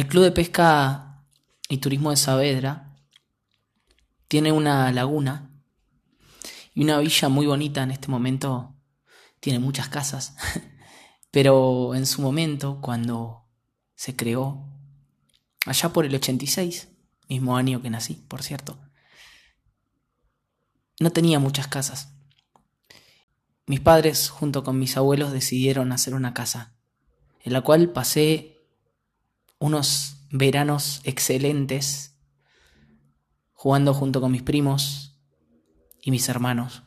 El Club de Pesca y Turismo de Saavedra tiene una laguna y una villa muy bonita en este momento. Tiene muchas casas, pero en su momento, cuando se creó, allá por el 86, mismo año que nací, por cierto, no tenía muchas casas. Mis padres, junto con mis abuelos, decidieron hacer una casa, en la cual pasé unos veranos excelentes jugando junto con mis primos y mis hermanos.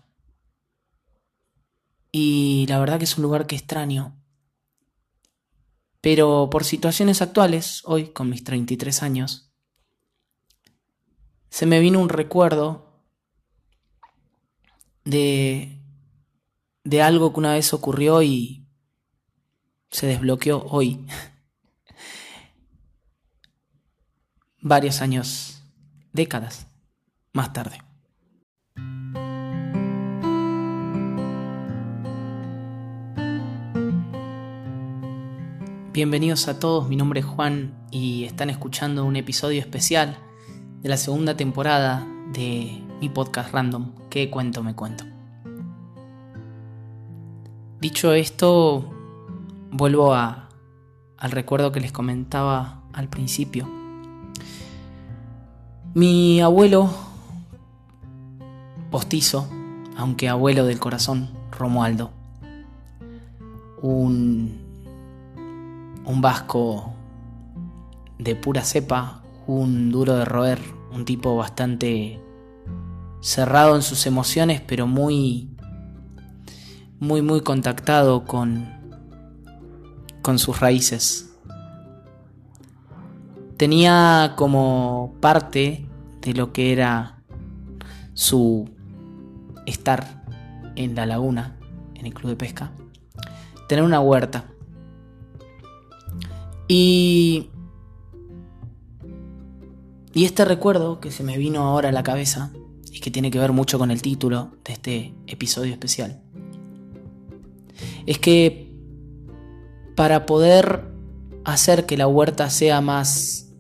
Y la verdad que es un lugar que extraño. Pero por situaciones actuales, hoy con mis 33 años, se me vino un recuerdo de, de algo que una vez ocurrió y se desbloqueó hoy. Varios años, décadas más tarde. Bienvenidos a todos, mi nombre es Juan y están escuchando un episodio especial de la segunda temporada de mi podcast random, ¿Qué cuento me cuento? Dicho esto, vuelvo a, al recuerdo que les comentaba al principio. Mi abuelo postizo, aunque abuelo del corazón, Romualdo, un, un vasco de pura cepa, un duro de roer, un tipo bastante cerrado en sus emociones, pero muy, muy, muy contactado con, con sus raíces. Tenía como parte de lo que era su estar en la laguna, en el club de pesca, tener una huerta. Y, y este recuerdo que se me vino ahora a la cabeza y que tiene que ver mucho con el título de este episodio especial, es que para poder hacer que la huerta sea más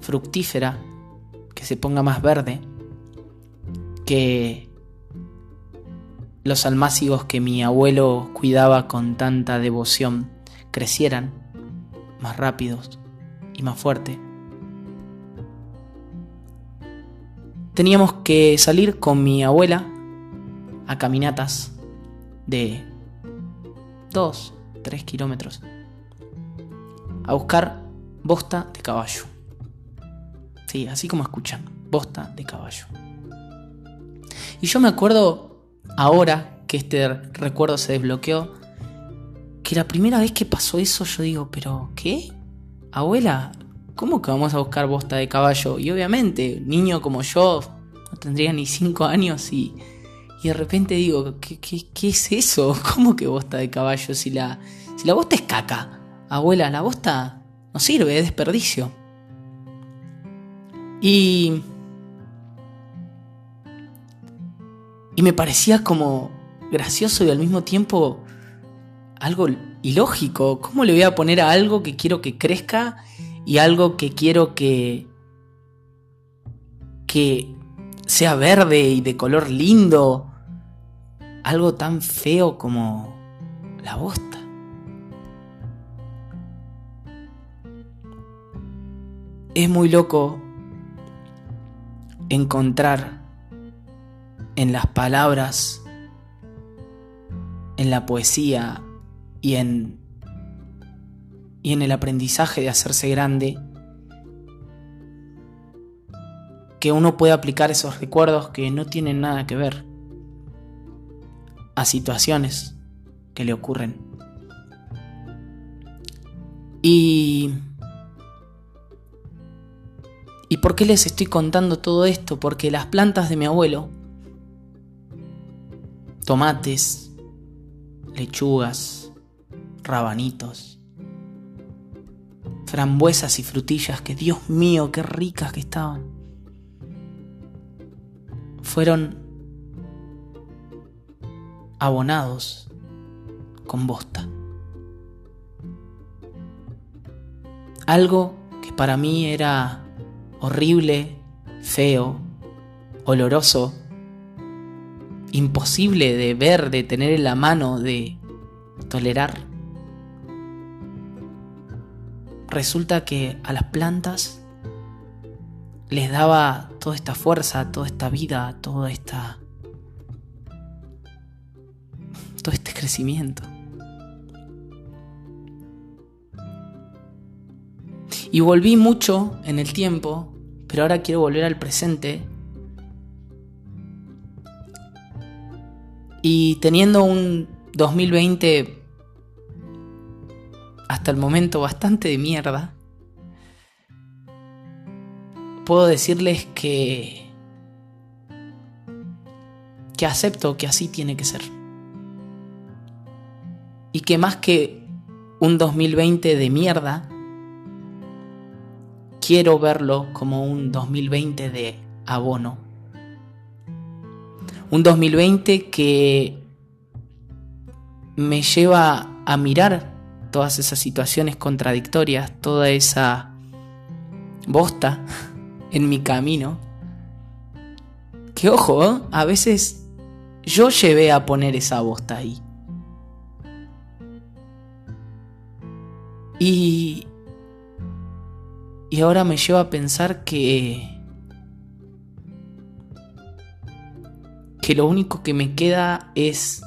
fructífera, que se ponga más verde, que los almácigos que mi abuelo cuidaba con tanta devoción crecieran más rápidos y más fuerte, teníamos que salir con mi abuela a caminatas de 2, 3 kilómetros a buscar bosta de caballo. Sí, así como escuchan, bosta de caballo. Y yo me acuerdo ahora que este recuerdo se desbloqueó, que la primera vez que pasó eso yo digo, pero ¿qué? Abuela, ¿cómo que vamos a buscar bosta de caballo? Y obviamente, niño como yo, no tendría ni 5 años y, y de repente digo, ¿qué, ¿qué, es eso? ¿Cómo que bosta de caballo? Si la, si la bosta es caca. Abuela, la bosta no sirve, es desperdicio. Y... Y me parecía como gracioso y al mismo tiempo algo ilógico. ¿Cómo le voy a poner a algo que quiero que crezca y algo que quiero que que sea verde y de color lindo, algo tan feo como la bosta? Es muy loco encontrar en las palabras, en la poesía y en y en el aprendizaje de hacerse grande, que uno puede aplicar esos recuerdos que no tienen nada que ver a situaciones que le ocurren. Y... ¿Y por qué les estoy contando todo esto? Porque las plantas de mi abuelo, tomates, lechugas, rabanitos, frambuesas y frutillas, que Dios mío, qué ricas que estaban. Fueron abonados con bosta. algo que para mí era horrible, feo, oloroso, imposible de ver, de tener en la mano, de tolerar. Resulta que a las plantas les daba toda esta fuerza, toda esta vida, toda esta todo este crecimiento. Y volví mucho en el tiempo, pero ahora quiero volver al presente. Y teniendo un 2020 hasta el momento bastante de mierda, puedo decirles que que acepto que así tiene que ser. Y que más que un 2020 de mierda, quiero verlo como un 2020 de abono. Un 2020 que me lleva a mirar todas esas situaciones contradictorias, toda esa bosta en mi camino. Que ojo, ¿eh? a veces yo llevé a poner esa bosta ahí. Y y ahora me lleva a pensar que... Que lo único que me queda es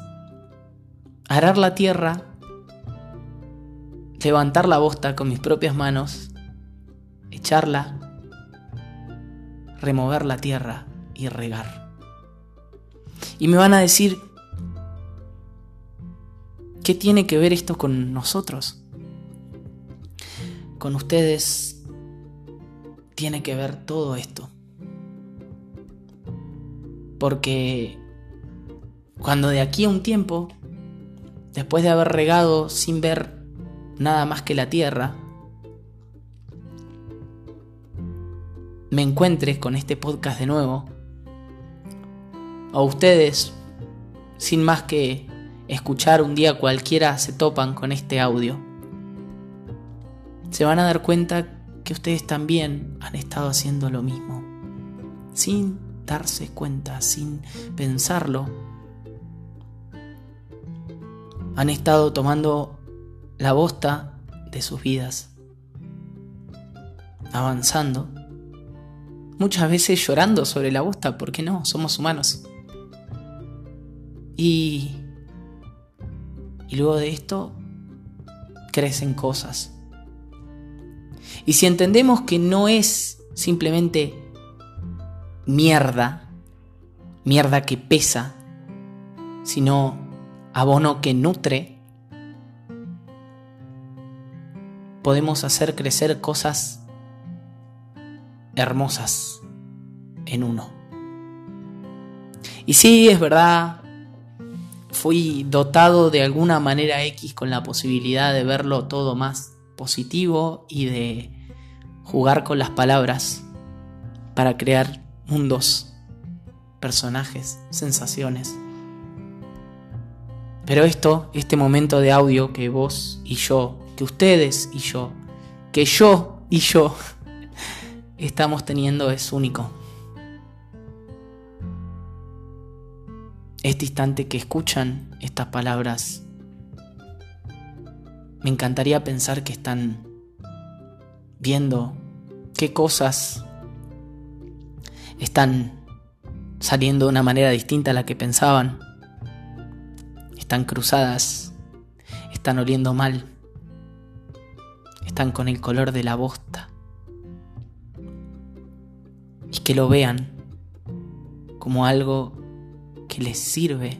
arar la tierra, levantar la bosta con mis propias manos, echarla, remover la tierra y regar. Y me van a decir, ¿qué tiene que ver esto con nosotros? Con ustedes tiene que ver todo esto. Porque cuando de aquí a un tiempo, después de haber regado sin ver nada más que la tierra, me encuentre con este podcast de nuevo, o ustedes, sin más que escuchar un día cualquiera, se topan con este audio, se van a dar cuenta que ustedes también han estado haciendo lo mismo, sin darse cuenta, sin pensarlo. Han estado tomando la bosta de sus vidas, avanzando, muchas veces llorando sobre la bosta, porque no, somos humanos. Y, y luego de esto crecen cosas y si entendemos que no es simplemente mierda, mierda que pesa, sino abono que nutre, podemos hacer crecer cosas hermosas en uno. Y sí, es verdad, fui dotado de alguna manera X con la posibilidad de verlo todo más positivo y de jugar con las palabras para crear mundos, personajes, sensaciones. Pero esto, este momento de audio que vos y yo, que ustedes y yo, que yo y yo estamos teniendo es único. Este instante que escuchan estas palabras me encantaría pensar que están viendo qué cosas están saliendo de una manera distinta a la que pensaban. Están cruzadas, están oliendo mal, están con el color de la bosta. Y que lo vean como algo que les sirve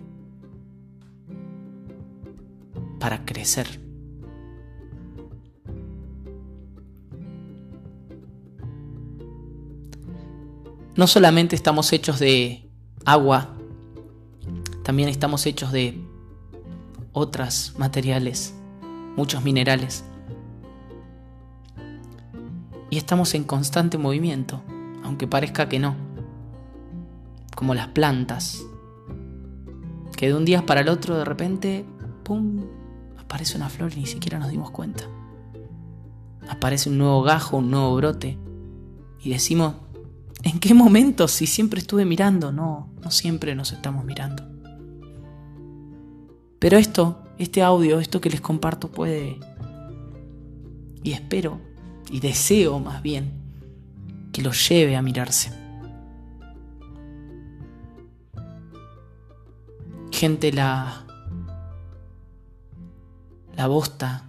para crecer. No solamente estamos hechos de agua, también estamos hechos de otros materiales, muchos minerales. Y estamos en constante movimiento, aunque parezca que no. Como las plantas, que de un día para el otro de repente, ¡pum!, aparece una flor y ni siquiera nos dimos cuenta. aparece un nuevo gajo, un nuevo brote. Y decimos, ¿en qué momento si siempre estuve mirando? No, no siempre nos estamos mirando. Pero esto, este audio, esto que les comparto puede, y espero, y deseo más bien, que los lleve a mirarse. Gente, la, la bosta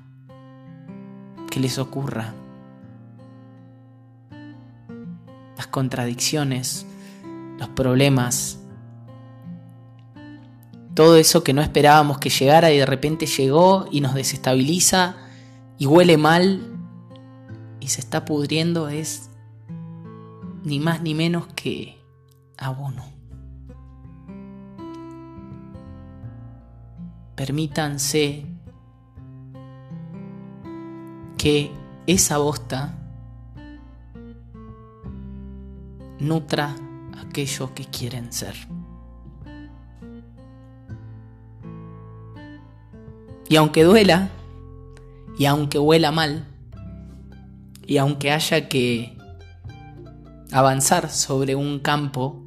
que les ocurra, las contradicciones, los problemas, todo eso que no esperábamos que llegara y de repente llegó y nos desestabiliza y huele mal y se está pudriendo es ni más ni menos que abono. Permítanse que esa bosta nutra aquello que quieren ser. Y aunque duela, y aunque huela mal, y aunque haya que avanzar sobre un campo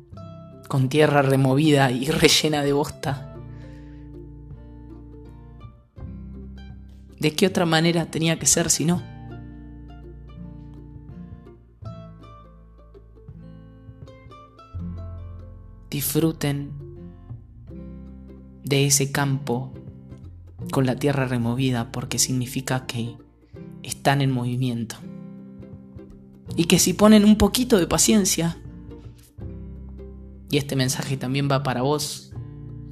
con tierra removida y rellena de bosta, ¿de qué otra manera tenía que ser si no? Disfruten de ese campo con la tierra removida porque significa que están en movimiento. Y que si ponen un poquito de paciencia, y este mensaje también va para vos,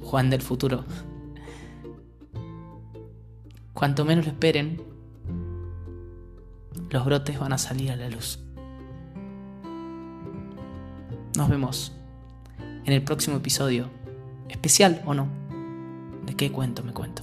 Juan del futuro, cuanto menos lo esperen, los brotes van a salir a la luz. Nos vemos en el próximo episodio, especial o no, de qué cuento me cuento.